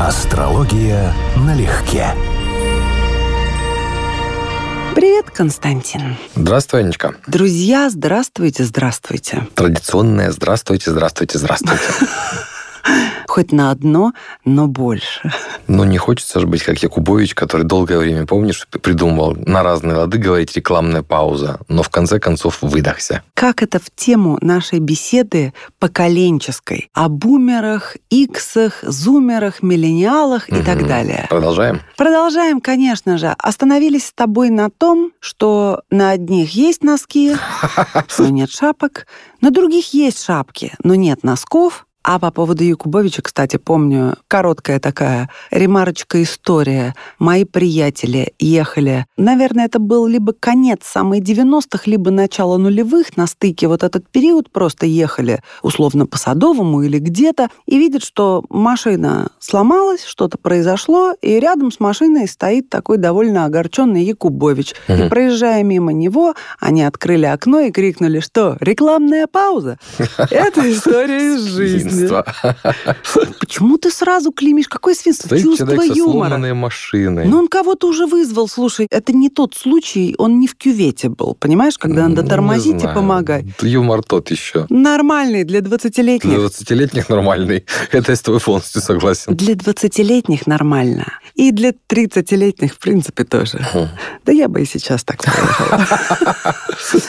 Астрология налегке. Привет, Константин. Здравствуй, Анечка. Друзья, здравствуйте, здравствуйте. Традиционное «Здравствуйте, здравствуйте, здравствуйте». Хоть на одно, но больше. Но не хочется же быть как Якубович, который долгое время, помнишь, придумывал на разные лады говорить рекламная пауза, но в конце концов выдохся. Как это в тему нашей беседы поколенческой о бумерах, иксах, зумерах, миллениалах и так далее. Продолжаем? Продолжаем, конечно же. Остановились с тобой на том, что на одних есть носки, но нет шапок, на других есть шапки, но нет носков, а по поводу Якубовича, кстати, помню, короткая такая ремарочка история. Мои приятели ехали, наверное, это был либо конец самых 90-х, либо начало нулевых, на стыке вот этот период просто ехали условно по Садовому или где-то, и видят, что машина сломалась, что-то произошло, и рядом с машиной стоит такой довольно огорченный Якубович. Угу. И проезжая мимо него, они открыли окно и крикнули, что рекламная пауза. Это история из жизни свинство. Почему ты сразу клеймишь? Какое свинство? Стоит Чувство человек юмора. со сломанной машиной. Ну, он кого-то уже вызвал. Слушай, это не тот случай, он не в кювете был. Понимаешь, когда надо тормозить и помогать. Юмор тот еще. Нормальный для Для 20-летних. 20-летних нормальный. Это я с тобой полностью согласен. Для 20-летних нормально. И для 30-летних, в принципе, тоже. Да я бы и сейчас так поехала.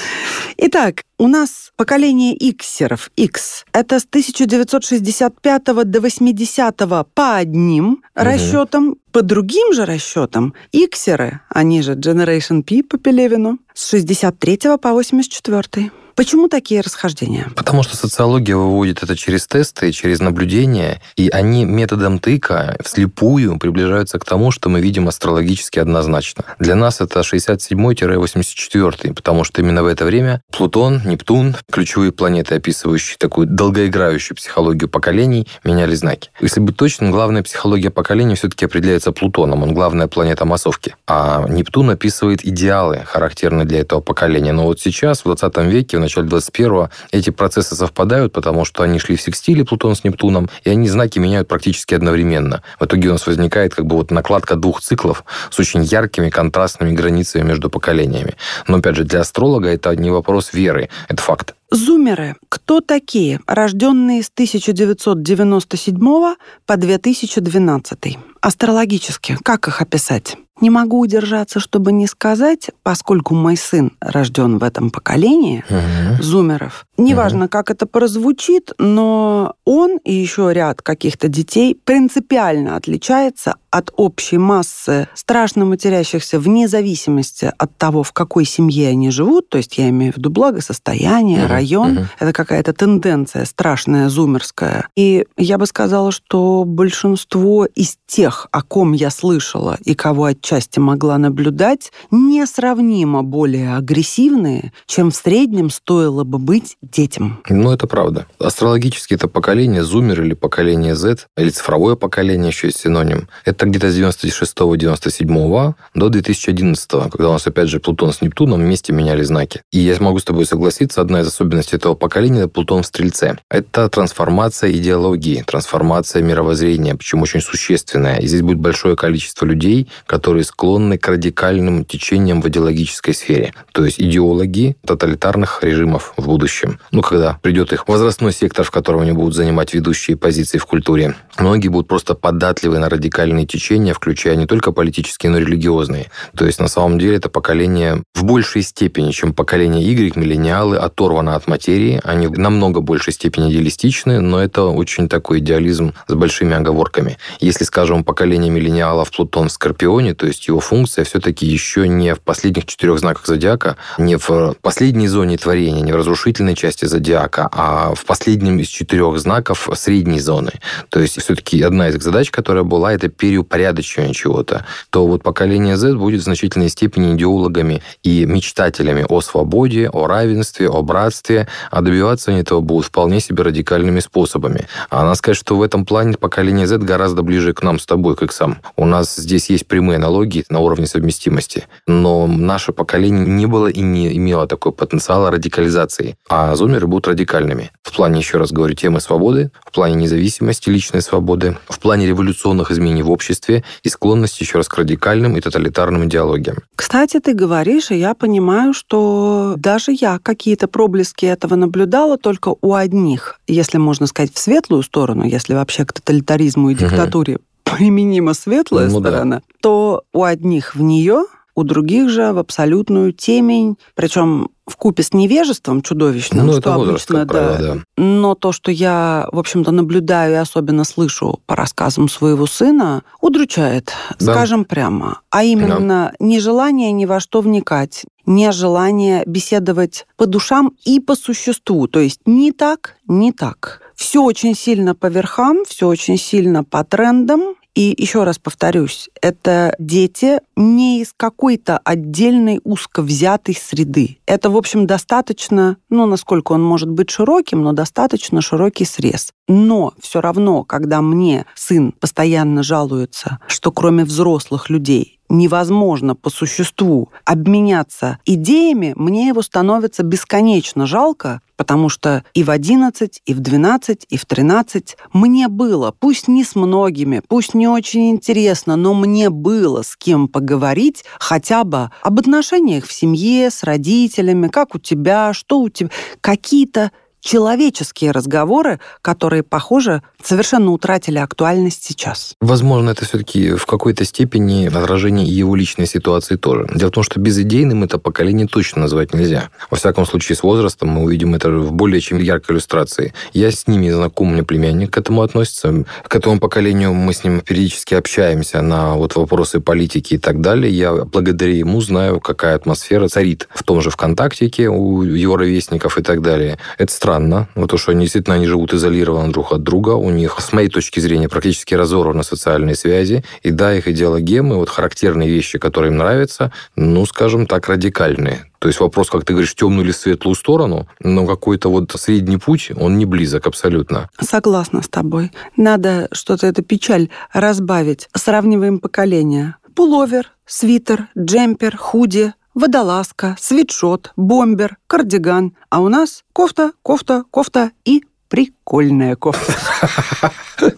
Итак, у нас поколение иксеров, X. Это с 1965 до 80 по одним расчетам, по другим же расчетам иксеры, они же Generation P по Пелевину, с 63 по 84. Почему такие расхождения? Потому что социология выводит это через тесты, через наблюдения, и они методом тыка вслепую приближаются к тому, что мы видим астрологически однозначно. Для нас это 67-84, потому что именно в это время Плутон, Нептун, ключевые планеты, описывающие такую долгоиграющую психологию поколений, меняли знаки. Если быть точным, главная психология поколений все-таки определяется Плутоном, он главная планета массовки. А Нептун описывает идеалы, характерные для этого поколения. Но вот сейчас, в 20 веке, начале 21-го, эти процессы совпадают, потому что они шли в секстиле Плутон с Нептуном, и они знаки меняют практически одновременно. В итоге у нас возникает как бы вот накладка двух циклов с очень яркими контрастными границами между поколениями. Но, опять же, для астролога это не вопрос веры, это факт. Зумеры. Кто такие? Рожденные с 1997 по 2012. Астрологически. Как их описать? Не могу удержаться, чтобы не сказать, поскольку мой сын рожден в этом поколении Мгм. зумеров. Неважно, как это прозвучит, но он и еще ряд каких-то детей принципиально отличается от общей массы страшно матерящихся вне зависимости от того, в какой семье они живут. То есть я имею в виду благосостояние, Мгм, район. мгм. Это какая-то тенденция страшная, зумерская. И я бы сказала, что большинство из тех, о ком я слышала и кого отчасти могла наблюдать, несравнимо более агрессивные, чем в среднем стоило бы быть детям. Ну, это правда. Астрологически это поколение зумер или поколение Z, или цифровое поколение, еще есть синоним. Это где-то с 96-97 до 2011, когда у нас, опять же, Плутон с Нептуном вместе меняли знаки. И я могу с тобой согласиться, одна из особенностей этого поколения – это Плутон в Стрельце. Это трансформация идеологии, трансформация мировоззрения, причем очень существенная. И здесь будет большое количество людей, которые склонны к радикальным течениям в идеологической сфере. То есть идеологи тоталитарных режимов в будущем. Ну, когда придет их возрастной сектор, в котором они будут занимать ведущие позиции в культуре. Многие будут просто податливы на радикальные течения, включая не только политические, но и религиозные. То есть, на самом деле, это поколение в большей степени, чем поколение Y, миллениалы, оторвано от материи. Они в намного большей степени идеалистичны, но это очень такой идеализм с большими оговорками. Если, скажем, поколение миллениалов Плутон в Скорпионе, то есть его функция все-таки еще не в последних четырех знаках зодиака, не в последней зоне творения, не в разрушительной части зодиака, а в последнем из четырех знаков средней зоны. То есть все-таки одна из задач, которая была, это переупорядочивание чего-то. То вот поколение Z будет в значительной степени идеологами и мечтателями о свободе, о равенстве, о братстве, а добиваться они этого будут вполне себе радикальными способами. А надо сказать, что в этом плане поколение Z гораздо ближе к нам с тобой, к иксам. У нас здесь есть прямые аналогии идеологии на уровне совместимости. Но наше поколение не было и не имело такой потенциала радикализации. А зумеры будут радикальными. В плане, еще раз говорю, темы свободы, в плане независимости, личной свободы, в плане революционных изменений в обществе и склонности, еще раз, к радикальным и тоталитарным идеологиям. Кстати, ты говоришь, и я понимаю, что даже я какие-то проблески этого наблюдала только у одних, если можно сказать, в светлую сторону, если вообще к тоталитаризму и диктатуре. Применима светлая ну, сторона, да. то у одних в нее, у других же в абсолютную темень, причем в купе с невежеством чудовищным, ну, что это возраст, обычно, правило, да. да. Но то, что я, в общем-то, наблюдаю и особенно слышу по рассказам своего сына, удручает, да. скажем прямо. А именно да. нежелание ни во что вникать, нежелание беседовать по душам и по существу. То есть не так, не так. Все очень сильно по верхам, все очень сильно по трендам, и еще раз повторюсь, это дети не из какой-то отдельной узко взятой среды. Это, в общем, достаточно, ну, насколько он может быть широким, но достаточно широкий срез. Но все равно, когда мне сын постоянно жалуется, что кроме взрослых людей невозможно по существу обменяться идеями, мне его становится бесконечно жалко, потому что и в 11, и в 12, и в 13 мне было, пусть не с многими, пусть не очень интересно, но мне было с кем поговорить хотя бы об отношениях в семье, с родителями, как у тебя, что у тебя, какие-то человеческие разговоры, которые, похоже, совершенно утратили актуальность сейчас. Возможно, это все-таки в какой-то степени отражение его личной ситуации тоже. Дело в том, что безидейным это поколение точно назвать нельзя. Во всяком случае, с возрастом мы увидим это в более чем яркой иллюстрации. Я с ними знаком, у меня племянник к этому относится. К этому поколению мы с ним периодически общаемся на вот вопросы политики и так далее. Я благодаря ему знаю, какая атмосфера царит в том же ВКонтактике у его ровесников и так далее. Это странно странно, вот то, что они действительно они живут изолированно друг от друга, у них, с моей точки зрения, практически разорваны социальные связи, и да, их идеологемы, вот характерные вещи, которые им нравятся, ну, скажем так, радикальные. То есть вопрос, как ты говоришь, темную или светлую сторону, но какой-то вот средний путь, он не близок абсолютно. Согласна с тобой. Надо что-то, эту печаль разбавить. Сравниваем поколения. Пуловер, свитер, джемпер, худи, водолазка, свитшот, бомбер, кардиган. А у нас кофта, кофта, кофта и прикольная кофта.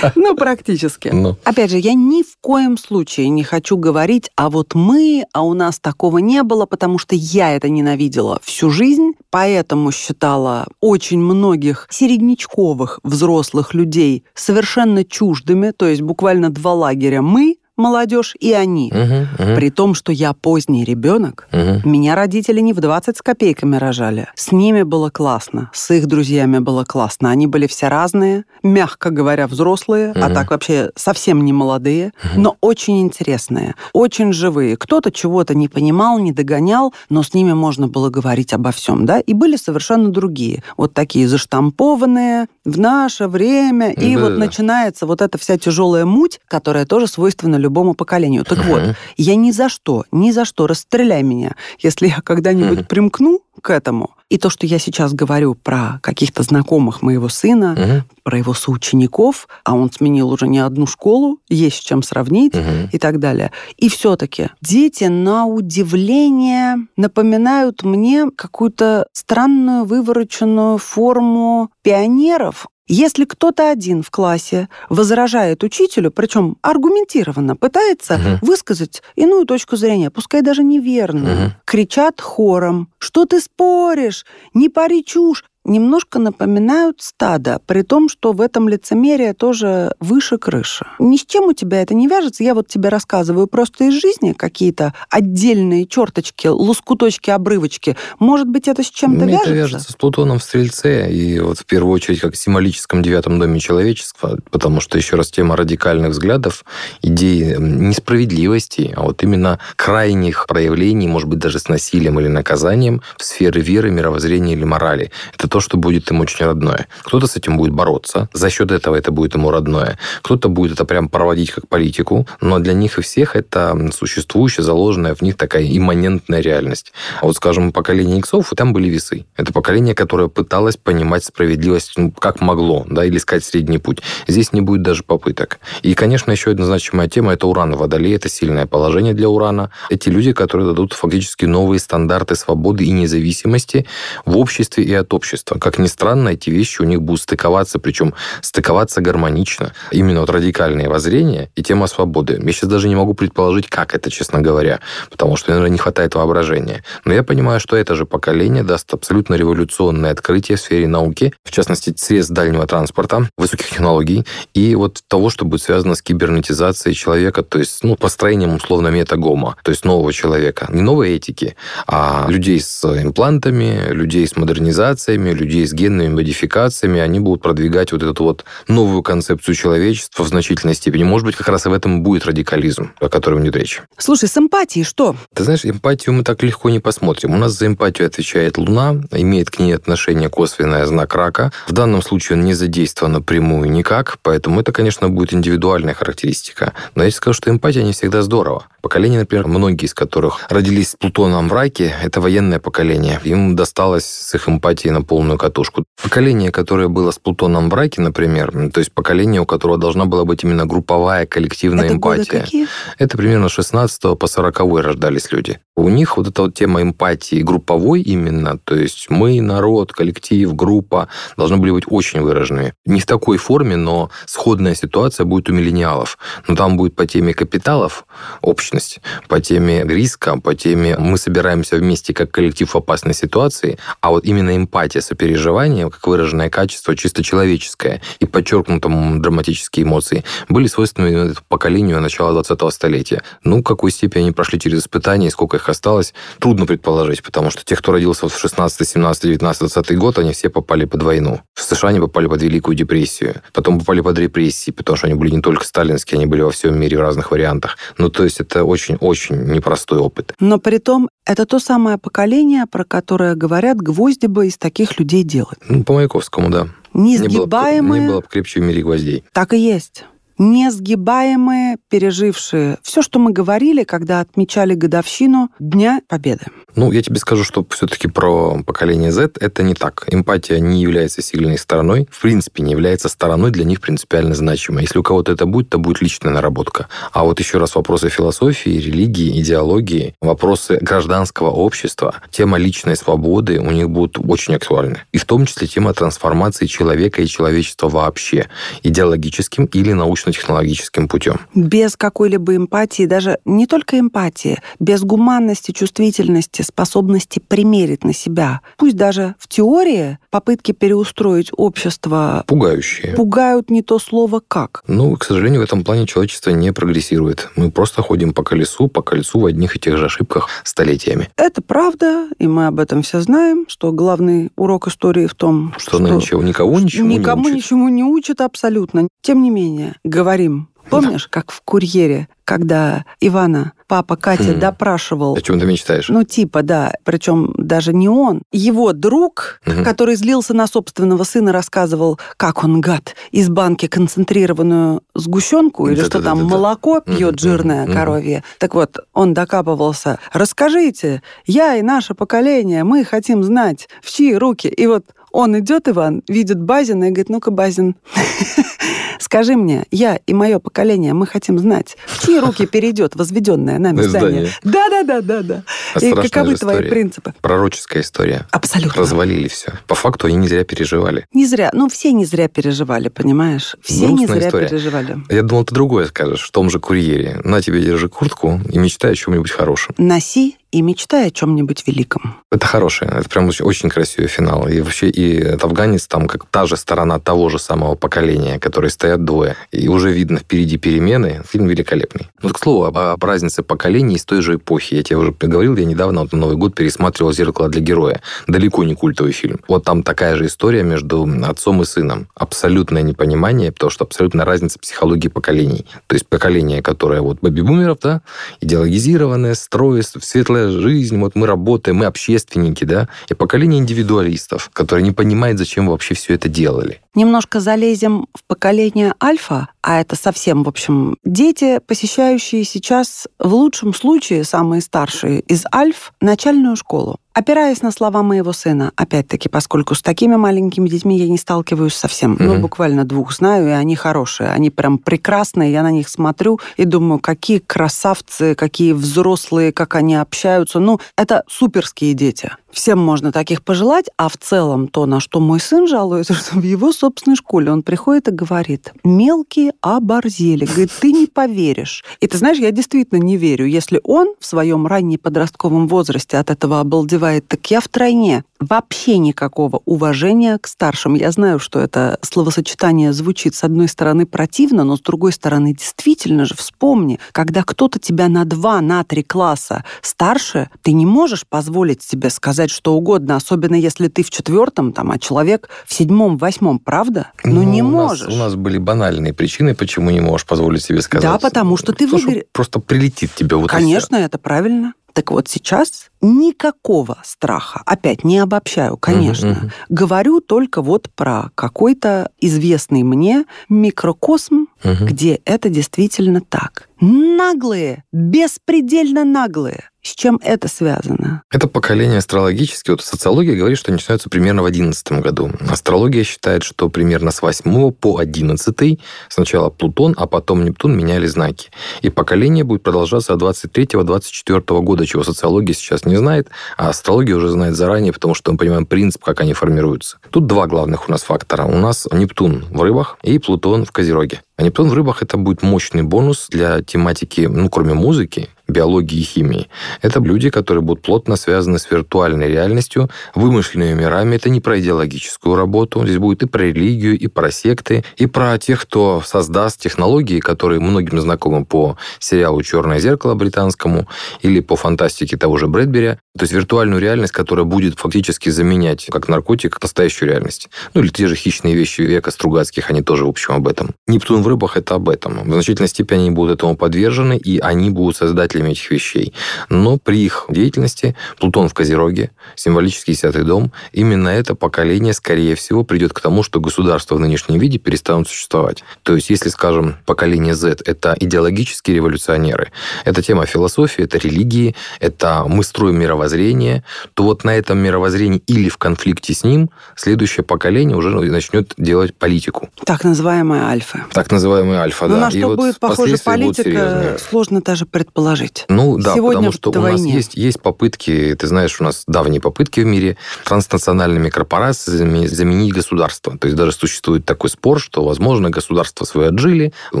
Ну, практически. Ну. Опять же, я ни в коем случае не хочу говорить, а вот мы, а у нас такого не было, потому что я это ненавидела всю жизнь, поэтому считала очень многих середнячковых взрослых людей совершенно чуждыми, то есть буквально два лагеря мы молодежь и они. Угу. При том, что я поздний ребенок, угу. меня родители не в 20 с копейками рожали. С ними было классно, с их друзьями было классно. Они были все разные, мягко говоря, взрослые, угу. а так вообще совсем не молодые, угу. но очень интересные, очень живые. Кто-то чего-то не понимал, не догонял, но с ними можно было говорить обо всем, да, и были совершенно другие. Вот такие заштампованные в наше время, и да, вот да. начинается вот эта вся тяжелая муть, которая тоже свойственна любому любому поколению. Так вот, я ни за что, ни за что, расстреляй меня, если я когда-нибудь примкну к этому. И то, что я сейчас говорю про каких-то знакомых моего сына, угу. про его соучеников, а он сменил уже не одну школу, есть с чем сравнить угу. и так далее. И все-таки дети на удивление напоминают мне какую-то странную вывороченную форму пионеров, если кто-то один в классе возражает учителю, причем аргументированно пытается угу. высказать иную точку зрения, пускай даже неверную, угу. кричат хором, что ты споришь, не пари чушь, немножко напоминают стадо, при том, что в этом лицемерие тоже выше крыши. Ни с чем у тебя это не вяжется. Я вот тебе рассказываю просто из жизни какие-то отдельные черточки, лоскуточки, обрывочки. Может быть, это с чем-то Мне вяжется? Это вяжется с Плутоном в Стрельце, и вот в первую очередь как в символическом девятом доме человечества, потому что, еще раз, тема радикальных взглядов, идеи несправедливости, а вот именно крайних проявлений, может быть, даже с насилием или наказанием в сфере веры, мировоззрения или морали. Это то, то, что будет им очень родное. Кто-то с этим будет бороться, за счет этого это будет ему родное. Кто-то будет это прям проводить как политику, но для них и всех это существующая, заложенная в них такая имманентная реальность. А вот, скажем, поколение иксов, там были весы. Это поколение, которое пыталось понимать справедливость ну, как могло, да, или искать средний путь. Здесь не будет даже попыток. И, конечно, еще одна значимая тема – это уран в Водолее. Это сильное положение для урана. Эти люди, которые дадут фактически новые стандарты свободы и независимости в обществе и от общества. Как ни странно, эти вещи у них будут стыковаться, причем стыковаться гармонично. Именно вот радикальные воззрения и тема свободы. Я сейчас даже не могу предположить, как это, честно говоря, потому что, наверное, не хватает воображения. Но я понимаю, что это же поколение даст абсолютно революционное открытие в сфере науки, в частности, средств дальнего транспорта, высоких технологий и вот того, что будет связано с кибернетизацией человека, то есть ну, построением условно метагома, то есть нового человека. Не новой этики, а людей с имплантами, людей с модернизациями, людей с генными модификациями. Они будут продвигать вот эту вот новую концепцию человечества в значительной степени. Может быть, как раз и в этом будет радикализм, о котором идет речь. Слушай, с эмпатией что? Ты знаешь, эмпатию мы так легко не посмотрим. У нас за эмпатию отвечает Луна, имеет к ней отношение косвенное знак рака. В данном случае он не задействован напрямую никак, поэтому это, конечно, будет индивидуальная характеристика. Но я скажу, что эмпатия не всегда здорово. Поколение, например, многие из которых родились с Плутоном в раке, это военное поколение. Им досталось с их эмпатией на полную катушку. Поколение, которое было с Плутоном в раке, например, то есть поколение, у которого должна была быть именно групповая, коллективная это эмпатия. Годы какие? Это примерно с 16 по 40 рождались люди. У них вот эта вот тема эмпатии групповой именно, то есть мы, народ, коллектив, группа, должны были быть очень выраженными. Не в такой форме, но сходная ситуация будет у миллениалов. Но там будет по теме капиталов общность, по теме риска, по теме мы собираемся вместе как коллектив в опасной ситуации, а вот именно эмпатия, сопереживание, как выраженное качество, чисто человеческое и подчеркнутым драматические эмоции, были свойственны поколению начала 20-го столетия. Ну, какой степени они прошли через испытания и сколько их осталось, трудно предположить, потому что те, кто родился в 16, 17, 19, 20 год, они все попали под войну. В США они попали под Великую депрессию, потом попали под репрессии, потому что они были не только сталинские, они были во всем мире в разных вариантах. Ну, то есть это очень-очень непростой опыт. Но при том, это то самое поколение, про которое говорят, гвозди бы из таких людей делать. Ну, по Маяковскому, да. Несгибаемые. Не было бы крепче в мире гвоздей. Так и есть несгибаемые, пережившие все, что мы говорили, когда отмечали годовщину Дня Победы. Ну, я тебе скажу, что все-таки про поколение Z это не так. Эмпатия не является сильной стороной, в принципе, не является стороной для них принципиально значимой. Если у кого-то это будет, то будет личная наработка. А вот еще раз вопросы философии, религии, идеологии, вопросы гражданского общества, тема личной свободы у них будут очень актуальны. И в том числе тема трансформации человека и человечества вообще, идеологическим или научно-технологическим путем. Без какой-либо эмпатии, даже не только эмпатии, без гуманности, чувствительности, способности примерить на себя. Пусть даже в теории попытки переустроить общество... Пугающие. Пугают не то слово «как». Ну, к сожалению, в этом плане человечество не прогрессирует. Мы просто ходим по колесу, по колесу в одних и тех же ошибках столетиями. Это правда, и мы об этом все знаем, что главный урок истории в том, что, что она ничего, никого ничего никому не учит. ничему не учит абсолютно. Тем не менее, говорим Помнишь, как в «Курьере», когда Ивана папа Катя хм. допрашивал... О чем ты мечтаешь? Ну, типа, да. Причем даже не он. Его друг, угу. который злился на собственного сына, рассказывал, как он, гад, из банки концентрированную сгущенку или что там, молоко пьет жирное коровье. Так вот, он докапывался. Расскажите, я и наше поколение, мы хотим знать, в чьи руки. И вот он идет, Иван, видит Базина и говорит, ну-ка, Базин, скажи мне, я и мое поколение, мы хотим знать, в чьи руки перейдет возведенное нами здание. Да-да-да-да-да. А и каковы твои принципы? Пророческая история. Абсолютно. Развалили все. По факту они не зря переживали. Не зря. Ну, все не зря переживали, понимаешь? Все не зря переживали. Я думал, ты другое скажешь в том же курьере. На тебе держи куртку и мечтай о чем-нибудь хорошем. Носи и мечтай о чем-нибудь великом. Это хорошее, это прям очень, очень красивый финал. И вообще и афганец там как та же сторона того же самого поколения, которые стоят двое. И уже видно впереди перемены. Фильм великолепный. Вот, к слову, об, об разнице поколений из той же эпохи. Я тебе уже говорил, я недавно вот на Новый год пересматривал «Зеркало для героя». Далеко не культовый фильм. Вот там такая же история между отцом и сыном. Абсолютное непонимание, потому что абсолютно разница психологии поколений. То есть поколение, которое вот бэби-бумеров, да, идеологизированное, строит, светлое взрослая жизнь, вот мы работаем, мы общественники, да, и поколение индивидуалистов, которые не понимают, зачем вообще все это делали. Немножко залезем в поколение альфа, а это совсем, в общем, дети, посещающие сейчас в лучшем случае самые старшие из альф начальную школу. Опираясь на слова моего сына, опять-таки, поскольку с такими маленькими детьми я не сталкиваюсь совсем, mm-hmm. ну, буквально двух знаю, и они хорошие, они прям прекрасные, я на них смотрю и думаю, какие красавцы, какие взрослые, как они общаются. Ну, это суперские дети. Всем можно таких пожелать, а в целом то, на что мой сын жалуется, что в его собственной школе он приходит и говорит, мелкие оборзели. Говорит, ты не поверишь. И ты знаешь, я действительно не верю. Если он в своем раннем подростковом возрасте от этого обалдевает, так я втройне вообще никакого уважения к старшим. Я знаю, что это словосочетание звучит с одной стороны противно, но с другой стороны действительно же вспомни, когда кто-то тебя на два, на три класса старше, ты не можешь позволить себе сказать что угодно, особенно если ты в четвертом, там, а человек в седьмом, восьмом, правда? Ну, ну не у можешь. Нас, у нас были банальные причины, почему не можешь позволить себе сказать. Да, потому что ты выберешь... Просто прилетит тебе вот Конечно, это правильно. Так вот сейчас никакого страха. Опять не обобщаю, конечно. Uh-huh, uh-huh. Говорю только вот про какой-то известный мне микрокосм, uh-huh. где это действительно так. Наглые, беспредельно наглые. С чем это связано? Это поколение астрологически. Вот социология говорит, что начинаются примерно в 11 году. Астрология считает, что примерно с 8 по 11 сначала Плутон, а потом Нептун меняли знаки. И поколение будет продолжаться от 23-24 года, чего социология сейчас не знает, а астрология уже знает заранее, потому что мы понимаем принцип, как они формируются. Тут два главных у нас фактора. У нас Нептун в рыбах и Плутон в Козероге. А Нептун в рыбах это будет мощный бонус для тематики, ну, кроме музыки, биологии и химии. Это люди, которые будут плотно связаны с виртуальной реальностью, вымышленными мирами. Это не про идеологическую работу. Здесь будет и про религию, и про секты, и про тех, кто создаст технологии, которые многим знакомы по сериалу «Черное зеркало» британскому или по фантастике того же Брэдбери. То есть виртуальную реальность, которая будет фактически заменять, как наркотик, настоящую реальность. Ну или те же хищные вещи века Стругацких, они тоже, в общем, об этом. Нептун в рыбах – это об этом. В значительной степени они будут этому подвержены, и они будут создателями носителями этих вещей. Но при их деятельности Плутон в Козероге, символический десятый дом, именно это поколение, скорее всего, придет к тому, что государства в нынешнем виде перестанут существовать. То есть, если, скажем, поколение Z – это идеологические революционеры, это тема философии, это религии, это мы строим мировоззрение, то вот на этом мировоззрении или в конфликте с ним следующее поколение уже начнет делать политику. Так называемая альфа. Так называемая альфа, Но да. на что И вот будет похожа политика, сложно даже предположить жить. Ну да, Сегодня потому что у нас есть, есть попытки, ты знаешь, у нас давние попытки в мире транснациональными корпорациями заменить государство. То есть даже существует такой спор, что, возможно, государство свое отжили, у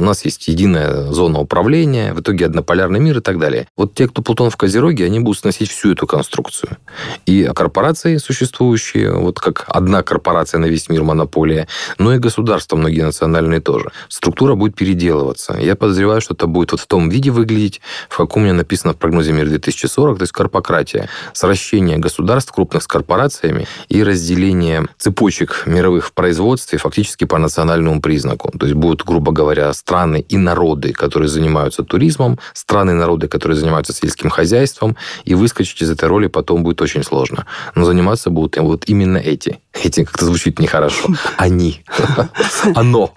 нас есть единая зона управления, в итоге однополярный мир и так далее. Вот те, кто Плутон в Козероге, они будут сносить всю эту конструкцию. И корпорации существующие, вот как одна корпорация на весь мир монополия, но и государства многие национальные тоже. Структура будет переделываться. Я подозреваю, что это будет вот в том виде выглядеть, в каком у меня написано в прогнозе «Мир 2040», то есть карпократия, сращение государств крупных с корпорациями и разделение цепочек мировых в производстве фактически по национальному признаку. То есть будут, грубо говоря, страны и народы, которые занимаются туризмом, страны и народы, которые занимаются сельским хозяйством, и выскочить из этой роли потом будет очень сложно. Но заниматься будут вот именно эти. Эти как-то звучит нехорошо. Они. Оно.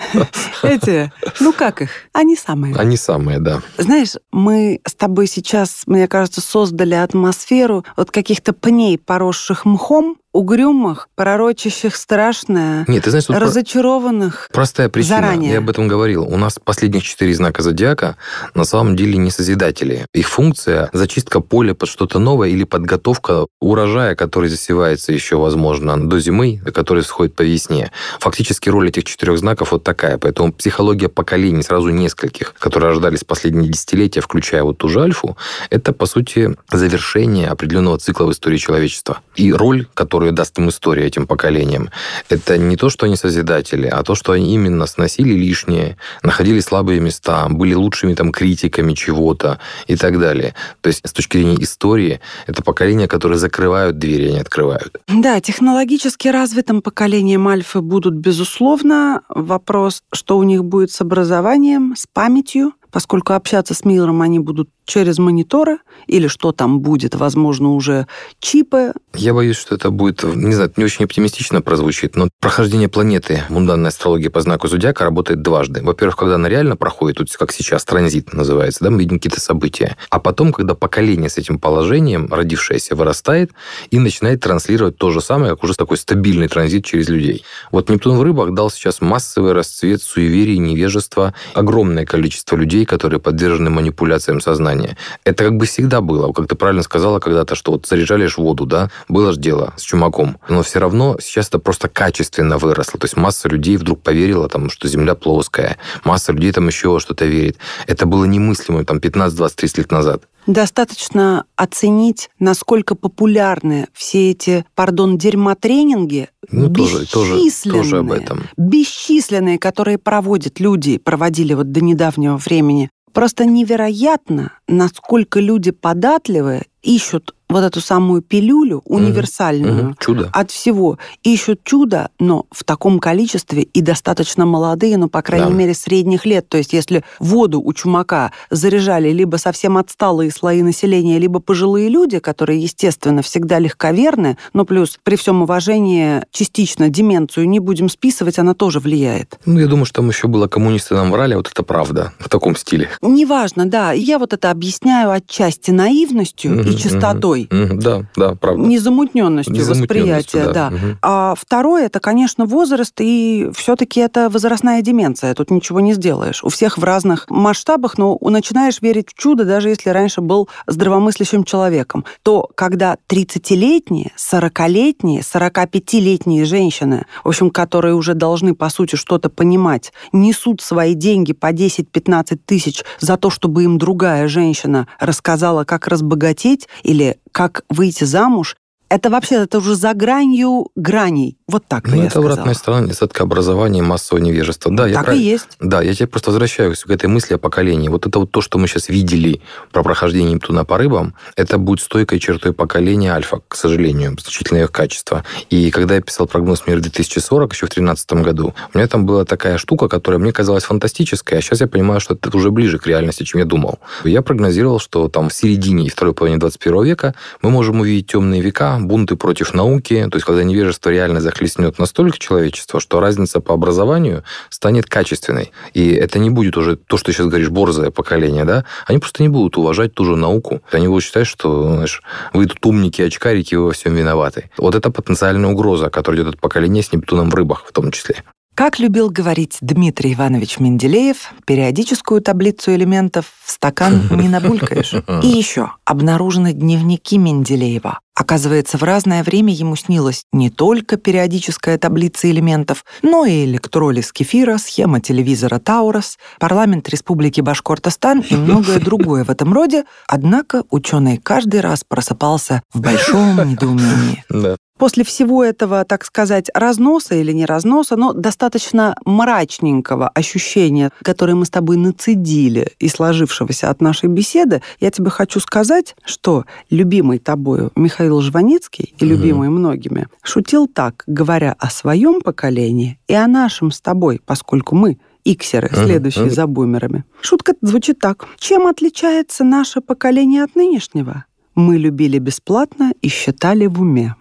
Эти. Ну как их? Они самые. Они самые, да. Знаешь, мы с тобой сейчас, мне кажется, создали атмосферу вот каких-то пней, поросших мхом, угрюмых, пророчащих страшное, Нет, ты знаешь, тут разочарованных Простая причина, заранее. я об этом говорил. У нас последних четыре знака зодиака на самом деле не созидатели. Их функция – зачистка поля под что-то новое или подготовка урожая, который засевается еще, возможно, до зимы, который сходит по весне. Фактически роль этих четырех знаков вот такая. Поэтому психология поколений, сразу нескольких, которые рождались последние десятилетия, включая вот ту же Альфу, это, по сути, завершение определенного цикла в истории человечества. И роль, которую которую даст им история этим поколениям, это не то, что они созидатели, а то, что они именно сносили лишнее, находили слабые места, были лучшими там критиками чего-то и так далее. То есть с точки зрения истории, это поколение, которые закрывают двери, а не открывают. Да, технологически развитым поколением альфы будут, безусловно. Вопрос, что у них будет с образованием, с памятью, поскольку общаться с миром они будут через мониторы или что там будет, возможно, уже чипы. Я боюсь, что это будет, не знаю, не очень оптимистично прозвучит, но прохождение планеты мунданной астрологии по знаку зодиака работает дважды. Во-первых, когда она реально проходит, тут как сейчас, транзит называется, да, мы видим какие-то события. А потом, когда поколение с этим положением, родившееся, вырастает и начинает транслировать то же самое, как уже такой стабильный транзит через людей. Вот Нептун в рыбах дал сейчас массовый расцвет суеверий, невежества, огромное количество людей, которые подвержены манипуляциям сознания. Это как бы всегда было. Как ты правильно сказала когда-то, что вот заряжали ж воду, да, было же дело с чумаком. Но все равно сейчас это просто качественно выросло. То есть масса людей вдруг поверила, там, что Земля плоская. Масса людей там еще что-то верит. Это было немыслимо там 15, 20, 30 лет назад. Достаточно оценить, насколько популярны все эти, пардон, дерьмотренинги, ну, тоже, тоже, тоже об этом. бесчисленные, которые проводят люди, проводили вот до недавнего времени. Просто невероятно, насколько люди податливые ищут вот эту самую пилюлю универсальную угу. Чудо. от всего. Ищут чудо, но в таком количестве и достаточно молодые, ну, по крайней да. мере, средних лет. То есть если воду у чумака заряжали либо совсем отсталые слои населения, либо пожилые люди, которые, естественно, всегда легковерны, но плюс при всем уважении частично деменцию не будем списывать, она тоже влияет. Ну, я думаю, что там еще было коммунисты нам врали, а вот это правда в таком стиле. Неважно, да. Я вот это объясняю отчасти наивностью угу, и чистотой. Угу, да, да, правда. Незамутненностью, Незамутненностью восприятия, да. да. Угу. А второе, это, конечно, возраст, и все-таки это возрастная деменция. Тут ничего не сделаешь. У всех в разных масштабах, но начинаешь верить в чудо, даже если раньше был здравомыслящим человеком. То, когда 30-летние, 40-летние, 45-летние женщины, в общем, которые уже должны, по сути, что-то понимать, несут свои деньги по 10-15 тысяч за то, чтобы им другая женщина рассказала, как разбогатеть, или как выйти замуж, это вообще это уже за гранью граней. Вот так ну, я это сказала. обратная сторона недостатка образования и массового невежества. Да, я так прав... и есть. Да, я тебе просто возвращаюсь к этой мысли о поколении. Вот это вот то, что мы сейчас видели про прохождение Нептуна по рыбам, это будет стойкой чертой поколения альфа, к сожалению, значительное их качество. И когда я писал прогноз мира 2040 еще в 2013 году, у меня там была такая штука, которая мне казалась фантастической, а сейчас я понимаю, что это уже ближе к реальности, чем я думал. Я прогнозировал, что там в середине и второй половине 21 века мы можем увидеть темные века, бунты против науки, то есть когда невежество реально захлестнет настолько человечество, что разница по образованию станет качественной. И это не будет уже то, что ты сейчас говоришь, борзое поколение, да? Они просто не будут уважать ту же науку. Они будут считать, что, знаешь, вы тут умники, очкарики, вы во всем виноваты. Вот это потенциальная угроза, которая идет от поколения с Нептуном в рыбах в том числе. Как любил говорить Дмитрий Иванович Менделеев, периодическую таблицу элементов в стакан не набулькаешь. И еще обнаружены дневники Менделеева. Оказывается, в разное время ему снилась не только периодическая таблица элементов, но и электролиз кефира, схема телевизора Таурос, парламент Республики Башкортостан и многое другое в этом роде. Однако ученый каждый раз просыпался в большом недоумении. После всего этого, так сказать, разноса или не разноса, но достаточно мрачненького ощущения, которое мы с тобой нацедили и сложившегося от нашей беседы, я тебе хочу сказать, что любимый тобою Михаил Жванецкий и любимый угу. многими шутил так, говоря о своем поколении и о нашем с тобой, поскольку мы иксеры, следующие за бумерами. Шутка звучит так. Чем отличается наше поколение от нынешнего? Мы любили бесплатно и считали в уме.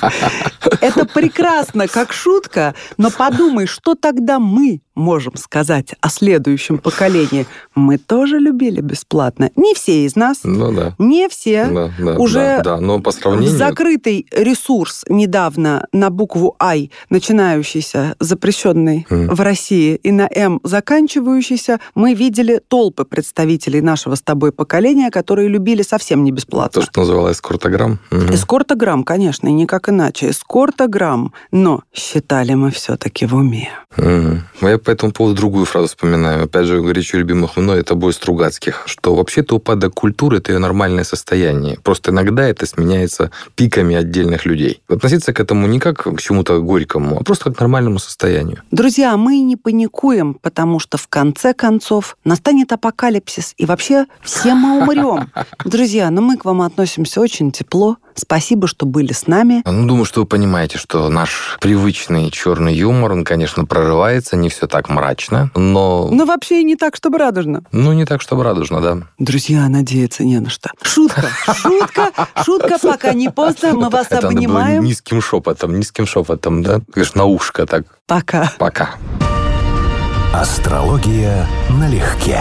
Это прекрасно, как шутка, но подумай, что тогда мы можем сказать о следующем поколении? Мы тоже любили бесплатно. Не все из нас. Ну да. Не все. Да, да, Уже да, да, но по сравнению... закрытый ресурс недавно на букву «Ай», начинающийся, запрещенный mm. в России, и на «М» заканчивающийся, мы видели толпы представителей нашего с тобой поколения, которые любили совсем не бесплатно. То, что называлось эскортограмм. Угу. Эскортограмм, конечно, и никак иначе. Эскортограмм. Но считали мы все-таки в уме. Угу. Я по этому поводу другую фразу вспоминаю. Опять же, горячо любимых мной, это бой Стругацких, что вообще-то упадок культуры – это ее нормальное состояние. Просто иногда это сменяется пиками отдельных людей. Относиться к этому не как к чему-то горькому, а просто как к нормальному состоянию. Друзья, мы не паникуем, потому что в конце концов настанет апокалипсис, и вообще все мы умрем. Друзья, но ну мы к вам относимся очень тепло, Спасибо, что были с нами. Ну, думаю, что вы понимаете, что наш привычный черный юмор, он, конечно, прорывается, не все так мрачно, но... Но вообще и не так, чтобы радужно. Ну, не так, чтобы радужно, да. Друзья, надеяться не на что. Шутка, шутка, шутка, пока не поздно, мы вас Это надо было обнимаем. низким шепотом, низким шепотом, да? Конечно, на ушко так. Пока. Пока. Астрология налегке.